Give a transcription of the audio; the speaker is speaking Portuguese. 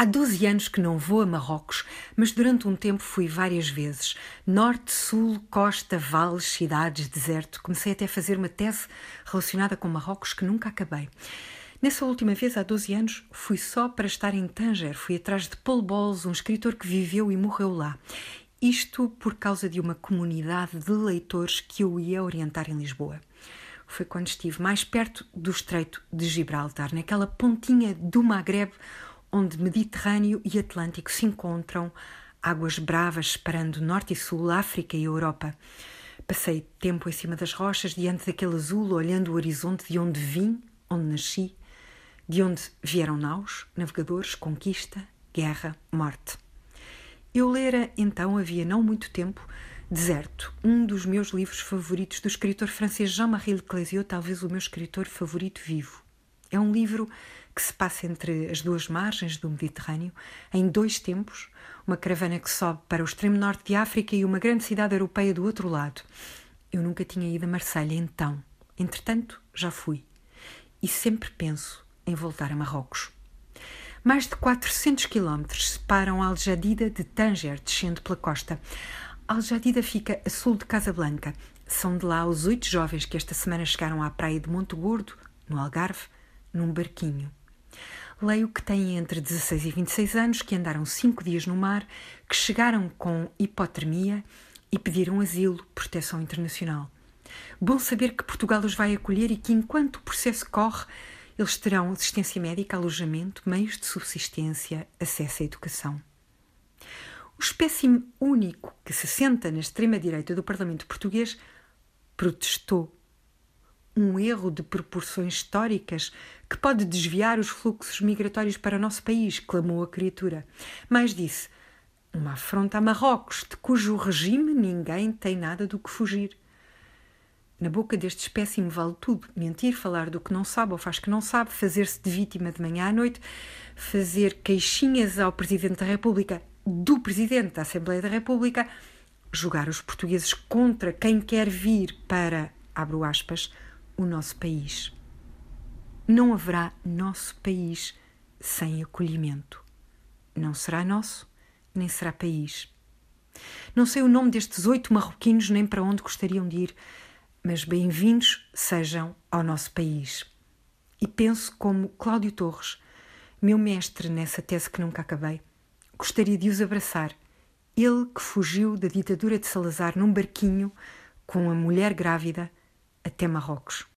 Há 12 anos que não vou a Marrocos, mas durante um tempo fui várias vezes. Norte, sul, costa, vales, cidades, deserto. Comecei até a fazer uma tese relacionada com Marrocos que nunca acabei. Nessa última vez, há 12 anos, fui só para estar em Tanger. Fui atrás de Paul Bowles, um escritor que viveu e morreu lá. Isto por causa de uma comunidade de leitores que eu ia orientar em Lisboa. Foi quando estive mais perto do Estreito de Gibraltar, naquela pontinha do Maghreb onde Mediterrâneo e Atlântico se encontram, águas bravas separando Norte e Sul, África e Europa. Passei tempo em cima das rochas, diante daquele azul, olhando o horizonte de onde vim, onde nasci, de onde vieram naus, navegadores, conquista, guerra, morte. Eu lera então, havia não muito tempo, Deserto, um dos meus livros favoritos do escritor francês Jean-Marie Leclésio, talvez o meu escritor favorito vivo. É um livro que se passa entre as duas margens do Mediterrâneo, em dois tempos, uma caravana que sobe para o extremo norte de África e uma grande cidade europeia do outro lado. Eu nunca tinha ido a Marselha então. Entretanto, já fui. E sempre penso em voltar a Marrocos. Mais de 400 quilómetros separam Al-Jadida de Tanger, descendo pela costa. Al-Jadida fica a sul de Casablanca. São de lá os oito jovens que esta semana chegaram à praia de Monte Gordo, no Algarve, num barquinho. Leio que têm entre 16 e 26 anos, que andaram cinco dias no mar, que chegaram com hipotermia e pediram asilo, proteção internacional. Bom saber que Portugal os vai acolher e que, enquanto o processo corre, eles terão assistência médica, alojamento, meios de subsistência, acesso à educação. O espécime único que se senta na extrema-direita do Parlamento português protestou um erro de proporções históricas que pode desviar os fluxos migratórios para o nosso país, clamou a criatura. Mais disse: uma afronta a Marrocos, de cujo regime ninguém tem nada do que fugir. Na boca deste espécime vale tudo: mentir, falar do que não sabe ou faz que não sabe, fazer-se de vítima de manhã à noite, fazer queixinhas ao Presidente da República, do Presidente da Assembleia da República, julgar os portugueses contra quem quer vir para, abro aspas, o nosso país. Não haverá nosso país sem acolhimento. Não será nosso, nem será país. Não sei o nome destes oito marroquinos nem para onde gostariam de ir, mas bem-vindos sejam ao nosso país. E penso como Cláudio Torres, meu mestre nessa tese que nunca acabei, gostaria de os abraçar. Ele que fugiu da ditadura de Salazar num barquinho com a mulher grávida até Marrocos.